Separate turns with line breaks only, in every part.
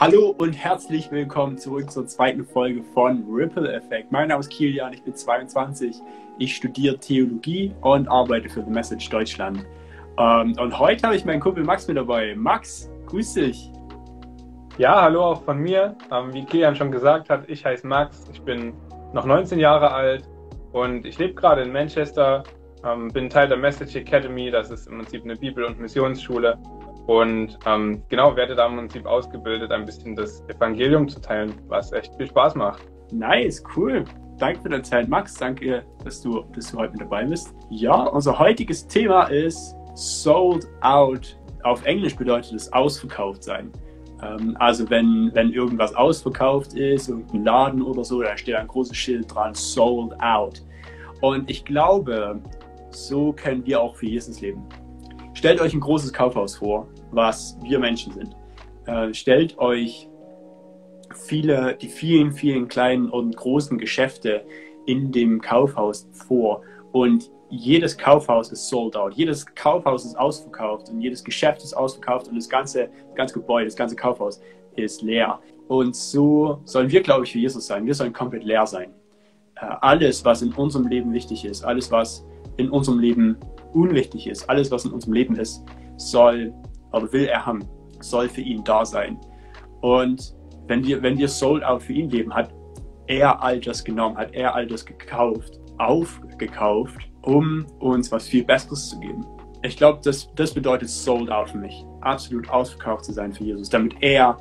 Hallo und herzlich willkommen zurück zur zweiten Folge von Ripple Effect. Mein Name ist Kilian, ich bin 22. Ich studiere Theologie und arbeite für The Message Deutschland. Ähm, und heute habe ich meinen Kumpel Max mit dabei. Max, grüß dich.
Ja, hallo auch von mir. Ähm, wie Kilian schon gesagt hat, ich heiße Max. Ich bin noch 19 Jahre alt und ich lebe gerade in Manchester. Ähm, bin Teil der Message Academy. Das ist im Prinzip eine Bibel- und Missionsschule und ähm, genau, werde da im Prinzip ausgebildet, ein bisschen das Evangelium zu teilen, was echt viel Spaß macht.
Nice, cool. Danke für deine Zeit, Max. Danke, dass du, dass du heute mit dabei bist. Ja, unser heutiges Thema ist Sold Out. Auf Englisch bedeutet es ausverkauft sein. Ähm, also wenn, wenn irgendwas ausverkauft ist, irgendein Laden oder so, da steht ein großes Schild dran, Sold Out. Und ich glaube, so können wir auch für Jesus leben. Stellt euch ein großes Kaufhaus vor, was wir Menschen sind. Äh, stellt euch viele, die vielen, vielen kleinen und großen Geschäfte in dem Kaufhaus vor und jedes Kaufhaus ist sold out, jedes Kaufhaus ist ausverkauft und jedes Geschäft ist ausverkauft und das ganze, das ganze Gebäude, das ganze Kaufhaus ist leer. Und so sollen wir, glaube ich, für Jesus sein. Wir sollen komplett leer sein. Äh, alles, was in unserem Leben wichtig ist, alles, was in unserem Leben unwichtig ist, alles, was in unserem Leben ist, soll oder will er haben, soll für ihn da sein. Und wenn wir, wenn wir sold out für ihn leben, hat er all das genommen, hat er all das gekauft, aufgekauft, um uns was viel Besseres zu geben. Ich glaube, das, das bedeutet sold out für mich. Absolut ausverkauft zu sein für Jesus, damit er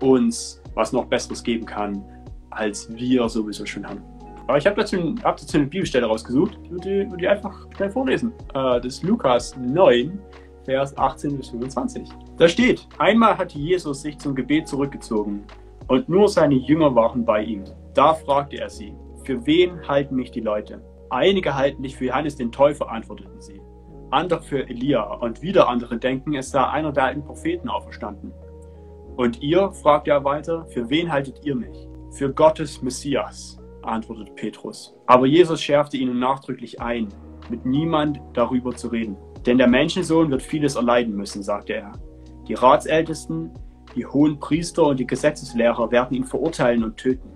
uns was noch Besseres geben kann, als wir sowieso schon haben. Aber ich habe dazu, hab dazu eine Bibelstelle rausgesucht, die würde ich, einfach schnell vorlesen. Äh, das ist Lukas 9, Vers 18 bis 25. Da steht, einmal hatte Jesus sich zum Gebet zurückgezogen und nur seine Jünger waren bei ihm. Da fragte er sie, für wen halten mich die Leute? Einige halten dich für Johannes den Täufer, antworteten sie. Andere für Elia und wieder andere denken, es sei einer der alten Propheten auferstanden. Und ihr, fragt er weiter, für wen haltet ihr mich? Für Gottes Messias, antwortete Petrus. Aber Jesus schärfte ihnen nachdrücklich ein, mit niemand darüber zu reden. Denn der Menschensohn wird vieles erleiden müssen, sagte er. Die Ratsältesten, die hohen Priester und die Gesetzeslehrer werden ihn verurteilen und töten.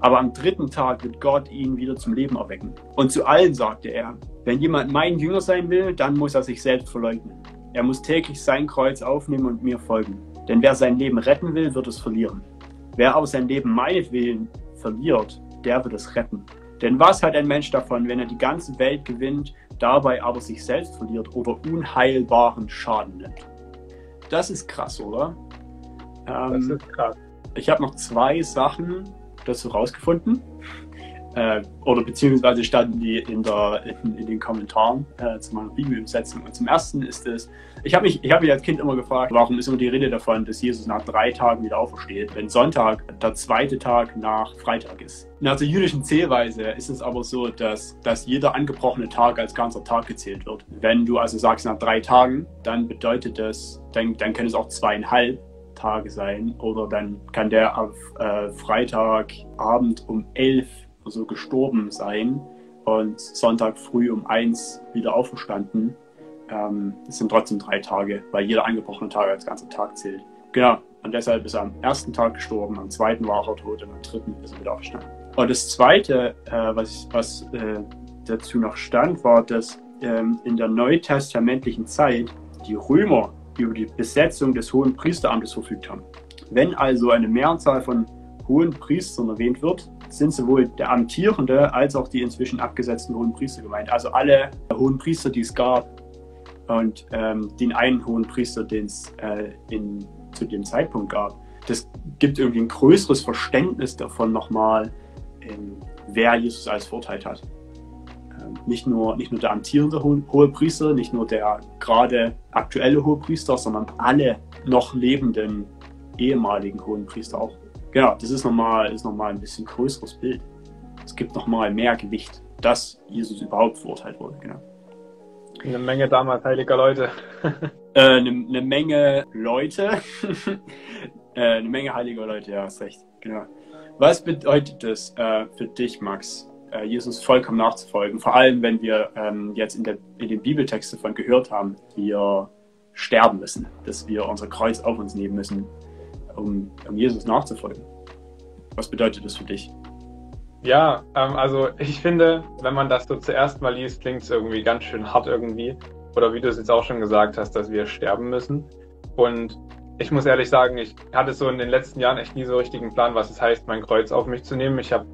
Aber am dritten Tag wird Gott ihn wieder zum Leben erwecken. Und zu allen sagte er, wenn jemand mein Jünger sein will, dann muss er sich selbst verleugnen. Er muss täglich sein Kreuz aufnehmen und mir folgen. Denn wer sein Leben retten will, wird es verlieren. Wer aber sein Leben meinetwillen verliert, der wird es retten. Denn was hat ein Mensch davon, wenn er die ganze Welt gewinnt, dabei aber sich selbst verliert oder unheilbaren Schaden nimmt? Das ist krass, oder?
Ähm, das ist krass.
Ich habe noch zwei Sachen dazu rausgefunden. Äh, oder beziehungsweise standen die in, der, in, in den Kommentaren äh, zu meiner Bibelübersetzung. Und zum ersten ist es, ich habe mich, hab mich als Kind immer gefragt, warum ist immer die Rede davon, dass Jesus nach drei Tagen wieder aufersteht, wenn Sonntag der zweite Tag nach Freitag ist. Nach der jüdischen Zählweise ist es aber so, dass, dass jeder angebrochene Tag als ganzer Tag gezählt wird. Wenn du also sagst nach drei Tagen, dann bedeutet das, dann, dann können es auch zweieinhalb Tage sein oder dann kann der auf äh, Freitagabend um elf so gestorben sein und Sonntag früh um eins wieder auferstanden. Ähm, das sind trotzdem drei Tage, weil jeder angebrochene Tag als ganzer Tag zählt. Genau. Und deshalb ist er am ersten Tag gestorben, am zweiten war er tot und am dritten ist er wieder auferstanden. Und das zweite, äh, was, was äh, dazu noch stand, war, dass ähm, in der neutestamentlichen Zeit die Römer über die Besetzung des hohen Priesteramtes verfügt haben. Wenn also eine Mehrzahl von hohen Priestern erwähnt wird, sind sowohl der amtierende als auch die inzwischen abgesetzten hohen Priester gemeint. Also alle hohen Priester, die es gab und ähm, den einen hohen Priester, den es äh, zu dem Zeitpunkt gab. Das gibt irgendwie ein größeres Verständnis davon nochmal, ähm, wer Jesus als verurteilt hat. Ähm, nicht, nur, nicht nur der amtierende hohe, hohe Priester, nicht nur der gerade aktuelle hohe Priester, sondern alle noch lebenden ehemaligen hohen Priester auch. Genau, das ist nochmal, ist nochmal ein bisschen größeres Bild. Es gibt nochmal mehr Gewicht, dass Jesus überhaupt verurteilt wurde, genau.
Eine Menge damals heiliger Leute.
äh, eine, eine, Menge Leute. äh, eine Menge heiliger Leute, ja, hast recht. Genau. Was bedeutet das äh, für dich, Max, äh, Jesus vollkommen nachzufolgen? Vor allem, wenn wir ähm, jetzt in, der, in den Bibeltext davon gehört haben, wir sterben müssen, dass wir unser Kreuz auf uns nehmen müssen um, um Jesus nachzufolgen? Was bedeutet das für dich?
Ja, ähm, also ich finde, wenn man das so zuerst mal liest, klingt es irgendwie ganz schön hart irgendwie. Oder wie du es jetzt auch schon gesagt hast, dass wir sterben müssen. Und ich muss ehrlich sagen, ich hatte so in den letzten Jahren echt nie so richtigen Plan, was es heißt, mein Kreuz auf mich zu nehmen. Ich habe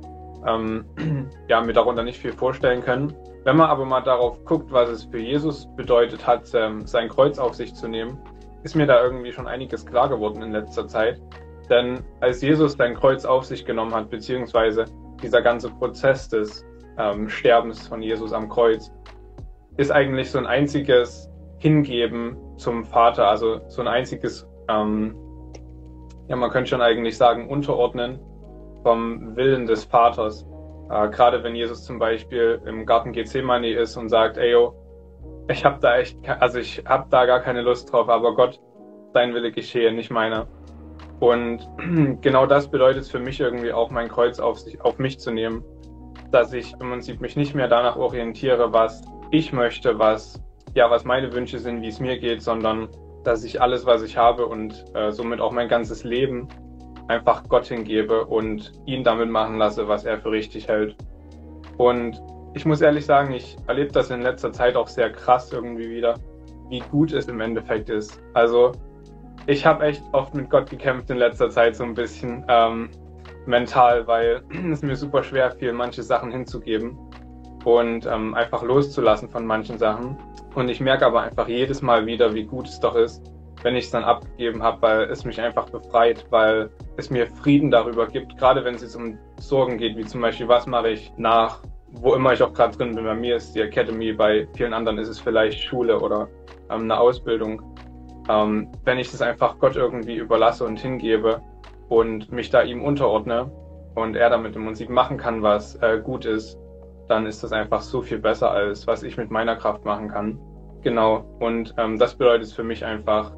ähm, ja, mir darunter nicht viel vorstellen können. Wenn man aber mal darauf guckt, was es für Jesus bedeutet hat, ähm, sein Kreuz auf sich zu nehmen, ist mir da irgendwie schon einiges klar geworden in letzter Zeit. Denn als Jesus sein Kreuz auf sich genommen hat, beziehungsweise dieser ganze Prozess des ähm, Sterbens von Jesus am Kreuz, ist eigentlich so ein einziges Hingeben zum Vater, also so ein einziges, ähm, ja, man könnte schon eigentlich sagen, Unterordnen vom Willen des Vaters. Äh, Gerade wenn Jesus zum Beispiel im Garten Gethsemane ist und sagt, ey, yo, ich habe da echt, also ich habe da gar keine Lust drauf, aber Gott, dein Wille geschehe, nicht meiner. Und genau das bedeutet für mich irgendwie auch, mein Kreuz auf, sich, auf mich zu nehmen, dass ich im Prinzip mich nicht mehr danach orientiere, was ich möchte, was ja, was meine Wünsche sind, wie es mir geht, sondern dass ich alles, was ich habe und äh, somit auch mein ganzes Leben einfach Gott hingebe und ihn damit machen lasse, was er für richtig hält. Und ich muss ehrlich sagen, ich erlebe das in letzter Zeit auch sehr krass irgendwie wieder, wie gut es im Endeffekt ist. Also ich habe echt oft mit Gott gekämpft in letzter Zeit so ein bisschen ähm, mental, weil es mir super schwer fiel, manche Sachen hinzugeben und ähm, einfach loszulassen von manchen Sachen. Und ich merke aber einfach jedes Mal wieder, wie gut es doch ist, wenn ich es dann abgegeben habe, weil es mich einfach befreit, weil es mir Frieden darüber gibt, gerade wenn es jetzt um Sorgen geht, wie zum Beispiel, was mache ich nach, wo immer ich auch gerade drin bin. Bei mir ist die Academy, bei vielen anderen ist es vielleicht Schule oder ähm, eine Ausbildung. Ähm, wenn ich das einfach Gott irgendwie überlasse und hingebe und mich da ihm unterordne und er damit im Prinzip machen kann, was äh, gut ist, dann ist das einfach so viel besser, als was ich mit meiner Kraft machen kann. Genau. Und ähm, das bedeutet für mich einfach,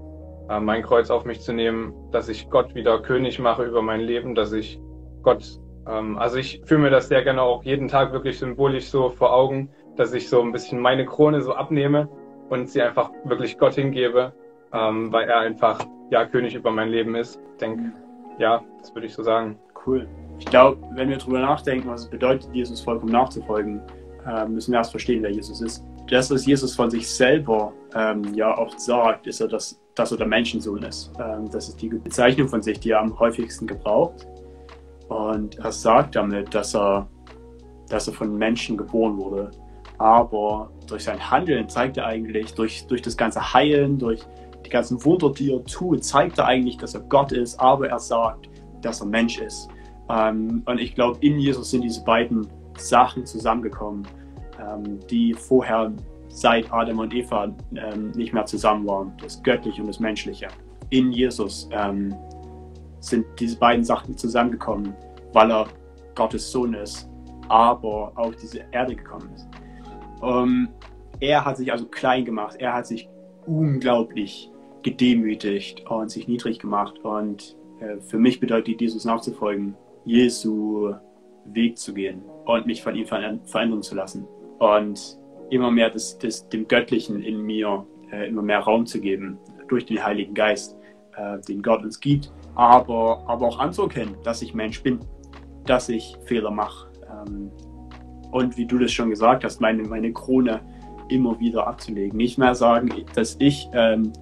äh, mein Kreuz auf mich zu nehmen, dass ich Gott wieder König mache über mein Leben, dass ich Gott, ähm, also ich fühle mir das sehr gerne auch jeden Tag wirklich symbolisch so vor Augen, dass ich so ein bisschen meine Krone so abnehme und sie einfach wirklich Gott hingebe, ähm, weil er einfach ja König über mein Leben ist. Ich denke, ja, das würde ich so sagen.
Cool. Ich glaube, wenn wir darüber nachdenken, was es bedeutet, Jesus vollkommen nachzufolgen, äh, müssen wir erst verstehen, wer Jesus ist. Das, was Jesus von sich selber ähm, ja auch sagt, ist er, dass, dass er der Menschensohn ist. Ähm, das ist die Bezeichnung von sich, die er am häufigsten gebraucht. Und er sagt damit, dass er, dass er von Menschen geboren wurde. Aber durch sein Handeln zeigt er eigentlich, durch, durch das ganze Heilen, durch die ganzen Wunder, die er tut, zeigt er eigentlich, dass er Gott ist, aber er sagt, dass er Mensch ist. Ähm, und ich glaube, in Jesus sind diese beiden Sachen zusammengekommen, ähm, die vorher seit Adam und Eva ähm, nicht mehr zusammen waren, das Göttliche und das Menschliche. In Jesus ähm, sind diese beiden Sachen zusammengekommen, weil er Gottes Sohn ist, aber auf diese Erde gekommen ist. Um, er hat sich also klein gemacht, er hat sich unglaublich gedemütigt und sich niedrig gemacht. Und äh, für mich bedeutet Jesus nachzufolgen, Jesu Weg zu gehen und mich von ihm verändern zu lassen. Und immer mehr das, das, dem Göttlichen in mir äh, immer mehr Raum zu geben durch den Heiligen Geist, äh, den Gott uns gibt, aber, aber auch anzuerkennen, dass ich Mensch bin, dass ich Fehler mache. Ähm, und wie du das schon gesagt hast, meine, meine Krone immer wieder abzulegen. Nicht mehr sagen, dass ich ähm,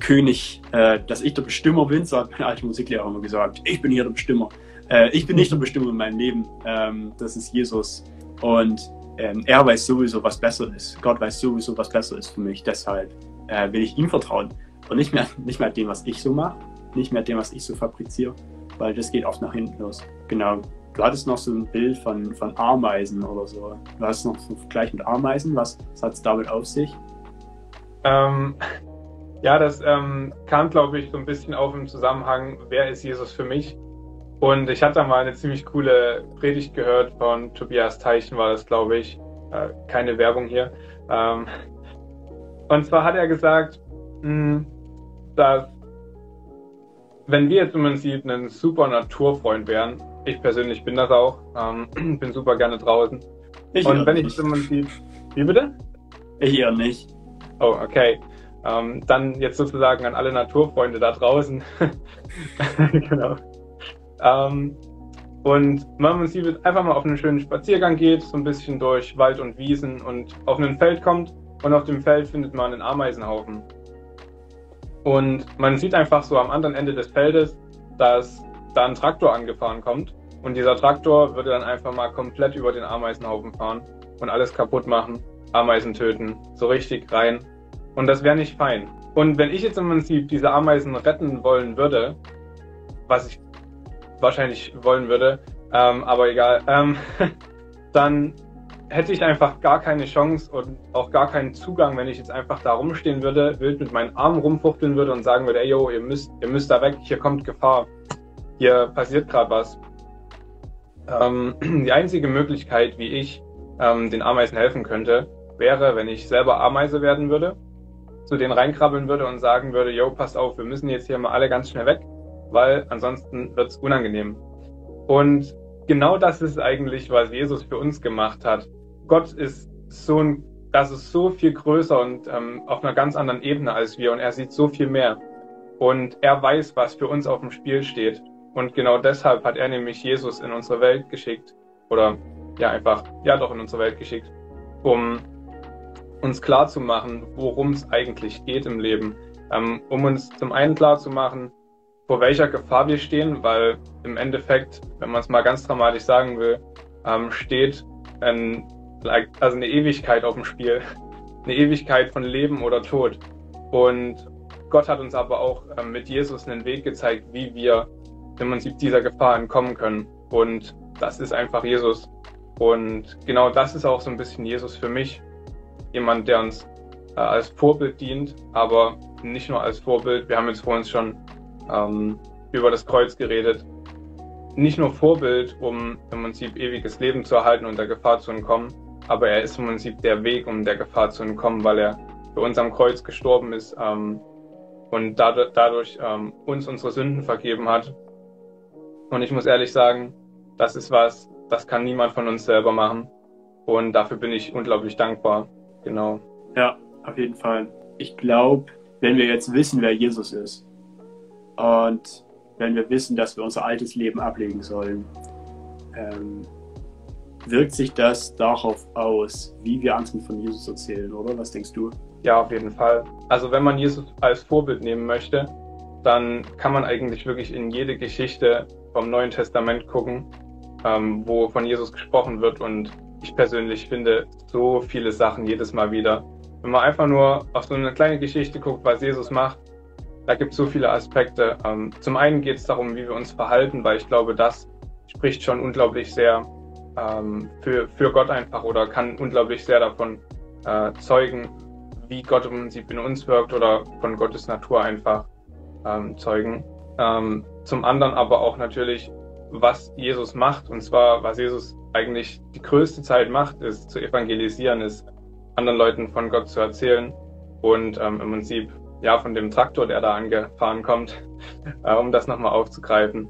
König, äh, dass ich der Bestimmer bin, so hat mein alter Musiklehrer immer gesagt. Ich bin hier der Bestimmer. Äh, ich bin nicht der Bestimmer in meinem Leben. Ähm, das ist Jesus. Und ähm, er weiß sowieso, was besser ist. Gott weiß sowieso, was besser ist für mich. Deshalb äh, will ich ihm vertrauen. Und nicht mehr, nicht mehr dem, was ich so mache, nicht mehr dem, was ich so fabriziere, weil das geht oft nach hinten los. Genau. Du hattest noch so ein Bild von, von Ameisen oder so. Du hast noch so Vergleich mit Ameisen. Was, was hat es damit auf sich?
Ähm, ja, das ähm, kam, glaube ich, so ein bisschen auf im Zusammenhang, wer ist Jesus für mich? Und ich hatte mal eine ziemlich coole Predigt gehört von Tobias Teichen, war das, glaube ich. Äh, keine Werbung hier. Ähm, und zwar hat er gesagt, mh, hm, dass wenn wir jetzt im Prinzip ein super Naturfreund wären, ich persönlich bin das auch, ähm, bin super gerne draußen. Ich und wenn nicht. ich im Prinzip, wie bitte?
Ich eher nicht.
Oh, okay. Ähm, dann jetzt sozusagen an alle Naturfreunde da draußen. genau. Ähm, und wenn man sie einfach mal auf einen schönen Spaziergang geht, so ein bisschen durch Wald und Wiesen und auf ein Feld kommt und auf dem Feld findet man einen Ameisenhaufen. Und man sieht einfach so am anderen Ende des Feldes, dass da ein Traktor angefahren kommt und dieser Traktor würde dann einfach mal komplett über den Ameisenhaufen fahren und alles kaputt machen, Ameisen töten, so richtig rein. Und das wäre nicht fein. Und wenn ich jetzt im Prinzip diese Ameisen retten wollen würde, was ich wahrscheinlich wollen würde, ähm, aber egal, ähm, dann hätte ich einfach gar keine Chance und auch gar keinen Zugang, wenn ich jetzt einfach da rumstehen würde, wild mit meinen Armen rumfuchteln würde und sagen würde, ey yo, ihr müsst, ihr müsst da weg, hier kommt Gefahr, hier passiert gerade was. Ähm, die einzige Möglichkeit, wie ich ähm, den Ameisen helfen könnte, wäre, wenn ich selber Ameise werden würde, zu denen reinkrabbeln würde und sagen würde, yo, passt auf, wir müssen jetzt hier mal alle ganz schnell weg, weil ansonsten wird's unangenehm. Und genau das ist eigentlich, was Jesus für uns gemacht hat. Gott ist so ein, das ist so viel größer und ähm, auf einer ganz anderen Ebene als wir und er sieht so viel mehr. Und er weiß, was für uns auf dem Spiel steht. Und genau deshalb hat er nämlich Jesus in unsere Welt geschickt. Oder ja, einfach, ja doch in unsere Welt geschickt, um uns klar zu machen, worum es eigentlich geht im Leben. Ähm, um uns zum einen klar zu machen, vor welcher Gefahr wir stehen, weil im Endeffekt, wenn man es mal ganz dramatisch sagen will, ähm, steht ein, also eine Ewigkeit auf dem Spiel. Eine Ewigkeit von Leben oder Tod. Und Gott hat uns aber auch ähm, mit Jesus einen Weg gezeigt, wie wir im Prinzip dieser Gefahr entkommen können. Und das ist einfach Jesus. Und genau das ist auch so ein bisschen Jesus für mich. Jemand, der uns äh, als Vorbild dient, aber nicht nur als Vorbild. Wir haben jetzt vor uns schon ähm, über das Kreuz geredet. Nicht nur Vorbild, um im Prinzip ewiges Leben zu erhalten und der Gefahr zu entkommen, aber er ist im Prinzip der Weg, um der Gefahr zu entkommen, weil er für uns am Kreuz gestorben ist ähm, und dadurch, dadurch ähm, uns unsere Sünden vergeben hat. Und ich muss ehrlich sagen, das ist was, das kann niemand von uns selber machen. Und dafür bin ich unglaublich dankbar. Genau.
Ja, auf jeden Fall. Ich glaube, wenn wir jetzt wissen, wer Jesus ist und wenn wir wissen, dass wir unser altes Leben ablegen sollen, ähm, wirkt sich das darauf aus, wie wir anderen von Jesus erzählen, oder? Was denkst du?
Ja, auf jeden Fall. Also wenn man Jesus als Vorbild nehmen möchte, dann kann man eigentlich wirklich in jede Geschichte vom Neuen Testament gucken ähm, wo von Jesus gesprochen wird. Und ich persönlich finde so viele Sachen jedes Mal wieder. Wenn man einfach nur auf so eine kleine Geschichte guckt, was Jesus macht, da gibt es so viele Aspekte. Ähm, zum einen geht es darum, wie wir uns verhalten, weil ich glaube, das spricht schon unglaublich sehr ähm, für, für Gott einfach oder kann unglaublich sehr davon äh, zeugen, wie Gott im Prinzip in uns wirkt oder von Gottes Natur einfach ähm, zeugen. Ähm, zum anderen aber auch natürlich, was Jesus macht. Und zwar, was Jesus eigentlich die größte Zeit macht, ist zu evangelisieren, ist anderen Leuten von Gott zu erzählen und ähm, im Prinzip ja von dem Traktor, der da angefahren kommt, äh, um das nochmal aufzugreifen.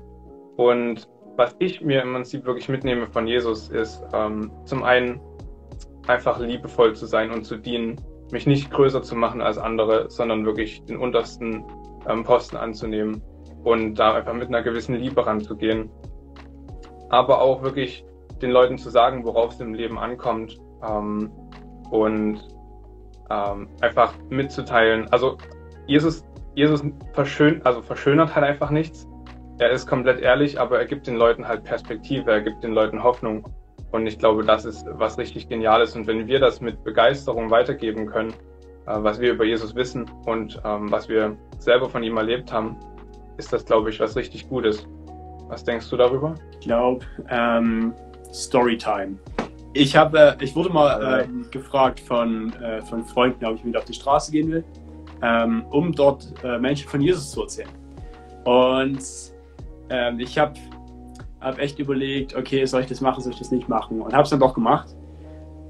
Und was ich mir im Prinzip wirklich mitnehme von Jesus ist ähm, zum einen einfach liebevoll zu sein und zu dienen, mich nicht größer zu machen als andere, sondern wirklich den untersten ähm, Posten anzunehmen und da einfach mit einer gewissen Liebe ranzugehen aber auch wirklich den Leuten zu sagen, worauf es im Leben ankommt ähm, und ähm, einfach mitzuteilen. Also Jesus, Jesus verschönert, also verschönert halt einfach nichts. Er ist komplett ehrlich, aber er gibt den Leuten halt Perspektive, er gibt den Leuten Hoffnung. Und ich glaube, das ist was richtig Geniales. Und wenn wir das mit Begeisterung weitergeben können, äh, was wir über Jesus wissen und ähm, was wir selber von ihm erlebt haben, ist das, glaube ich, was richtig Gutes. Was denkst du darüber?
Ich glaube, ähm, Storytime. Ich habe, ich wurde mal ähm, gefragt von, äh, von Freunden, ob ich mit auf die Straße gehen will, ähm, um dort äh, Menschen von Jesus zu erzählen. Und ähm, ich habe hab echt überlegt, okay, soll ich das machen, soll ich das nicht machen? Und habe es dann doch gemacht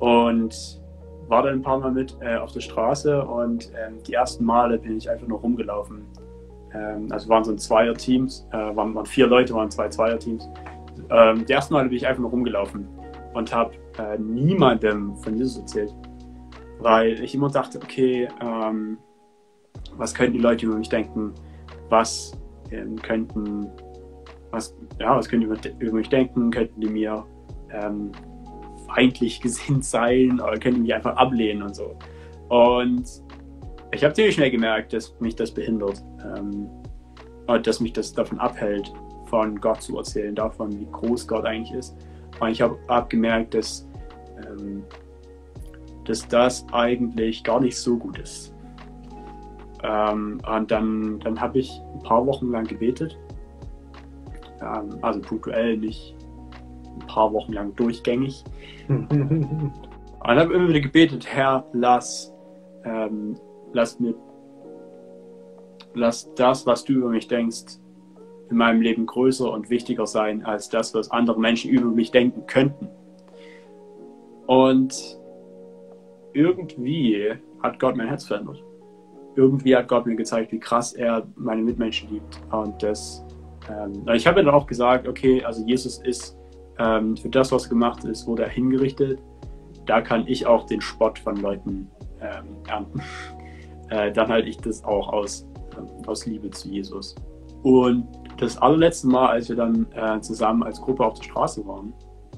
und war dann ein paar Mal mit äh, auf der Straße und ähm, die ersten Male bin ich einfach nur rumgelaufen ähm, also waren so ein Zweier-Teams, äh, waren, waren, vier Leute, waren zwei Zweier-Teams. Ähm, die ersten Mal bin ich einfach nur rumgelaufen und habe äh, niemandem von Jesus erzählt, weil ich immer dachte, okay, ähm, was könnten die Leute über mich denken, was ähm, könnten, was, ja, was könnten die über, mich denken, könnten die mir ähm, feindlich gesinnt sein oder könnten die mich einfach ablehnen und so. Und ich habe ziemlich schnell gemerkt, dass mich das behindert ähm, und dass mich das davon abhält, von Gott zu erzählen, davon, wie groß Gott eigentlich ist. Und ich habe hab gemerkt, dass, ähm, dass das eigentlich gar nicht so gut ist. Ähm, und dann, dann habe ich ein paar Wochen lang gebetet. Ähm, also punktuell, nicht ein paar Wochen lang durchgängig. und habe immer wieder gebetet, Herr, lass, ähm, lass mir, lass das, was du über mich denkst, in meinem Leben größer und wichtiger sein als das, was andere Menschen über mich denken könnten. Und irgendwie hat Gott mein Herz verändert irgendwie hat Gott mir gezeigt, wie krass er meine Mitmenschen liebt. Und das, ähm, ich habe dann auch gesagt, okay, also Jesus ist ähm, für das, was gemacht ist, wurde er hingerichtet. Da kann ich auch den Spott von Leuten ähm, ernten. äh, dann halte ich das auch aus, äh, aus Liebe zu Jesus. Und das allerletzte Mal, als wir dann äh, zusammen als Gruppe auf der Straße waren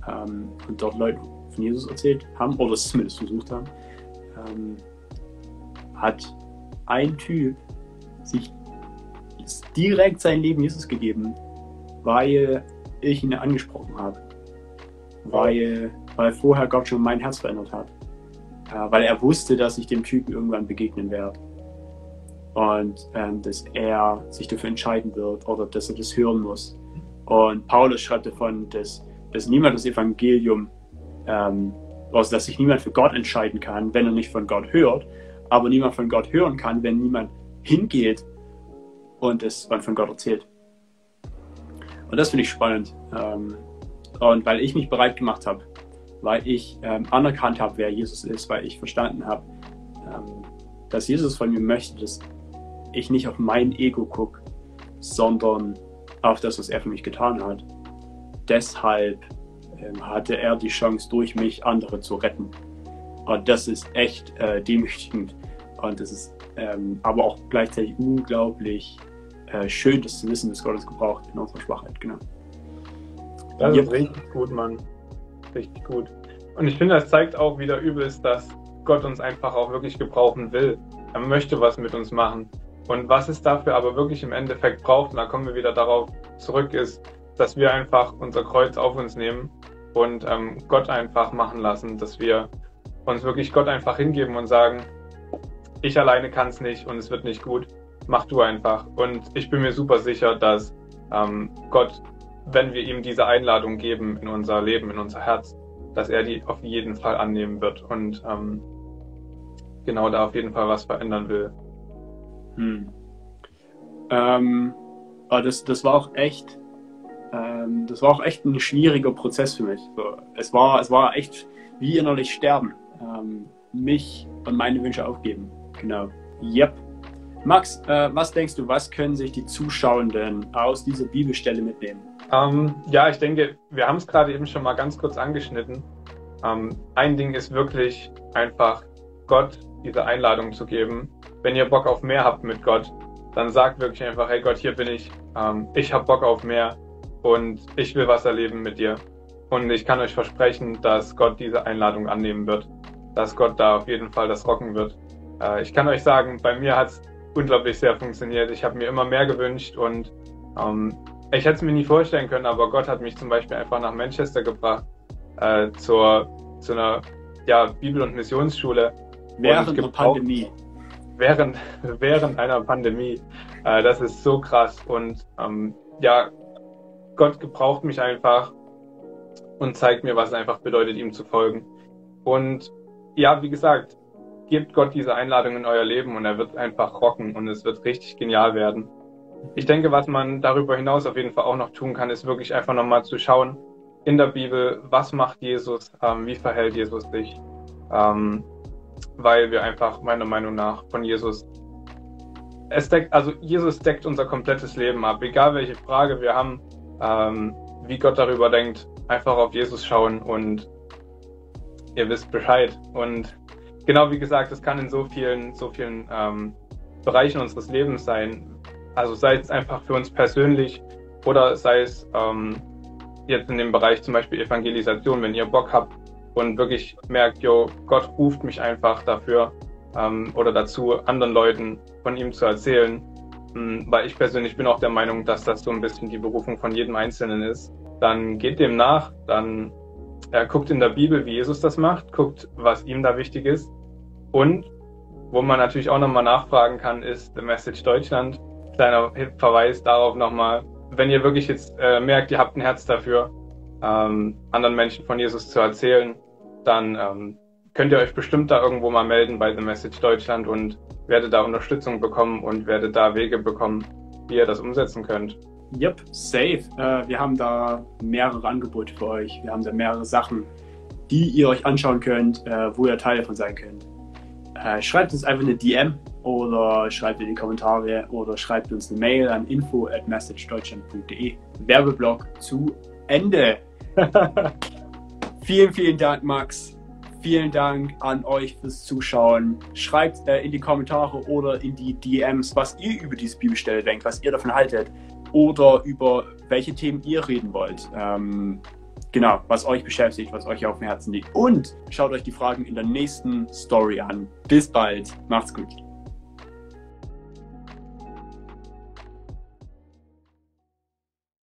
ähm, und dort Leute von Jesus erzählt haben, oder es zumindest versucht haben, ähm, hat ein Typ sich direkt sein Leben Jesus gegeben, weil ich ihn angesprochen habe. Weil, weil vorher Gott schon mein Herz verändert hat. Äh, weil er wusste, dass ich dem Typen irgendwann begegnen werde. Und ähm, dass er sich dafür entscheiden wird oder dass er das hören muss. Und Paulus schreibt davon, dass, dass niemand das Evangelium, ähm, also dass sich niemand für Gott entscheiden kann, wenn er nicht von Gott hört, aber niemand von Gott hören kann, wenn niemand hingeht und es man von Gott erzählt. Und das finde ich spannend. Ähm, und weil ich mich bereit gemacht habe, weil ich ähm, anerkannt habe, wer Jesus ist, weil ich verstanden habe, ähm, dass Jesus von mir möchte, dass ich nicht auf mein Ego gucke, sondern auf das, was er für mich getan hat. Deshalb hatte er die Chance, durch mich andere zu retten. Und das ist echt äh, demütigend. Und das ist ähm, aber auch gleichzeitig unglaublich äh, schön, das zu wissen, dass Gott es gebraucht in unserer Schwachheit. Genau.
Das yep. ist richtig gut, Mann. Richtig gut. Und ich finde, das zeigt auch, wie der übel ist, dass Gott uns einfach auch wirklich gebrauchen will. Er möchte was mit uns machen. Und was es dafür aber wirklich im Endeffekt braucht, und da kommen wir wieder darauf zurück, ist, dass wir einfach unser Kreuz auf uns nehmen und ähm, Gott einfach machen lassen, dass wir uns wirklich Gott einfach hingeben und sagen, ich alleine kann es nicht und es wird nicht gut, mach du einfach. Und ich bin mir super sicher, dass ähm, Gott, wenn wir ihm diese Einladung geben in unser Leben, in unser Herz, dass er die auf jeden Fall annehmen wird und ähm, genau da auf jeden Fall was verändern will.
Hm. Ähm, aber das, das war auch echt, ähm, das war auch echt ein schwieriger Prozess für mich. So, es war, es war echt wie innerlich sterben ähm, mich und meine Wünsche aufgeben. Genau. Yep. Max, äh, was denkst du, was können sich die Zuschauenden aus dieser Bibelstelle mitnehmen?
Ähm, ja, ich denke, wir haben es gerade eben schon mal ganz kurz angeschnitten. Ähm, ein Ding ist wirklich einfach Gott diese Einladung zu geben. Wenn ihr Bock auf mehr habt mit Gott, dann sagt wirklich einfach, hey Gott, hier bin ich. Ähm, ich habe Bock auf mehr und ich will was erleben mit dir. Und ich kann euch versprechen, dass Gott diese Einladung annehmen wird dass Gott da auf jeden Fall das rocken wird. Äh, ich kann euch sagen, bei mir hat es unglaublich sehr funktioniert. Ich habe mir immer mehr gewünscht und ähm, ich hätte es mir nie vorstellen können, aber Gott hat mich zum Beispiel einfach nach Manchester gebracht äh, zur, zu einer ja, Bibel- und Missionsschule.
Während der Pandemie.
Während, während einer Pandemie. Äh, das ist so krass. Und ähm, ja, Gott gebraucht mich einfach und zeigt mir, was es einfach bedeutet, ihm zu folgen. Und ja, wie gesagt, gebt Gott diese Einladung in euer Leben und er wird einfach rocken und es wird richtig genial werden. Ich denke, was man darüber hinaus auf jeden Fall auch noch tun kann, ist wirklich einfach nochmal zu schauen in der Bibel, was macht Jesus, ähm, wie verhält Jesus sich, ähm, weil wir einfach meiner Meinung nach von Jesus es deckt, also Jesus deckt unser komplettes Leben ab, egal welche Frage wir haben, ähm, wie Gott darüber denkt, einfach auf Jesus schauen und ihr wisst Bescheid. Und genau wie gesagt, es kann in so vielen, so vielen ähm, Bereichen unseres Lebens sein. Also sei es einfach für uns persönlich oder sei es ähm, jetzt in dem Bereich zum Beispiel Evangelisation, wenn ihr Bock habt und wirklich merkt, jo, Gott ruft mich einfach dafür ähm, oder dazu, anderen Leuten von ihm zu erzählen. Ähm, weil ich persönlich bin auch der Meinung, dass das so ein bisschen die Berufung von jedem Einzelnen ist. Dann geht dem nach, dann äh, guckt in der Bibel, wie Jesus das macht, guckt, was ihm da wichtig ist. Und wo man natürlich auch nochmal nachfragen kann, ist The Message Deutschland. Kleiner Verweis darauf nochmal, wenn ihr wirklich jetzt äh, merkt, ihr habt ein Herz dafür, ähm, anderen Menschen von Jesus zu erzählen, dann ähm, könnt ihr euch bestimmt da irgendwo mal melden bei The Message Deutschland und werdet da Unterstützung bekommen und werdet da Wege bekommen, wie ihr das umsetzen könnt.
Yep, safe. Äh, wir haben da mehrere Angebote für euch. Wir haben da mehrere Sachen, die ihr euch anschauen könnt, äh, wo ihr Teil davon sein könnt. Äh, schreibt uns einfach eine DM oder schreibt in die Kommentare oder schreibt uns eine Mail an info at messagedeutschland.de. Werbeblock zu Ende. vielen, vielen Dank, Max. Vielen Dank an euch fürs Zuschauen. Schreibt äh, in die Kommentare oder in die DMs, was ihr über diese Bibelstelle denkt, was ihr davon haltet oder über welche Themen ihr reden wollt. Ähm, genau, was euch beschäftigt, was euch auf dem Herzen liegt. Und schaut euch die Fragen in der nächsten Story an. Bis bald. Macht's gut.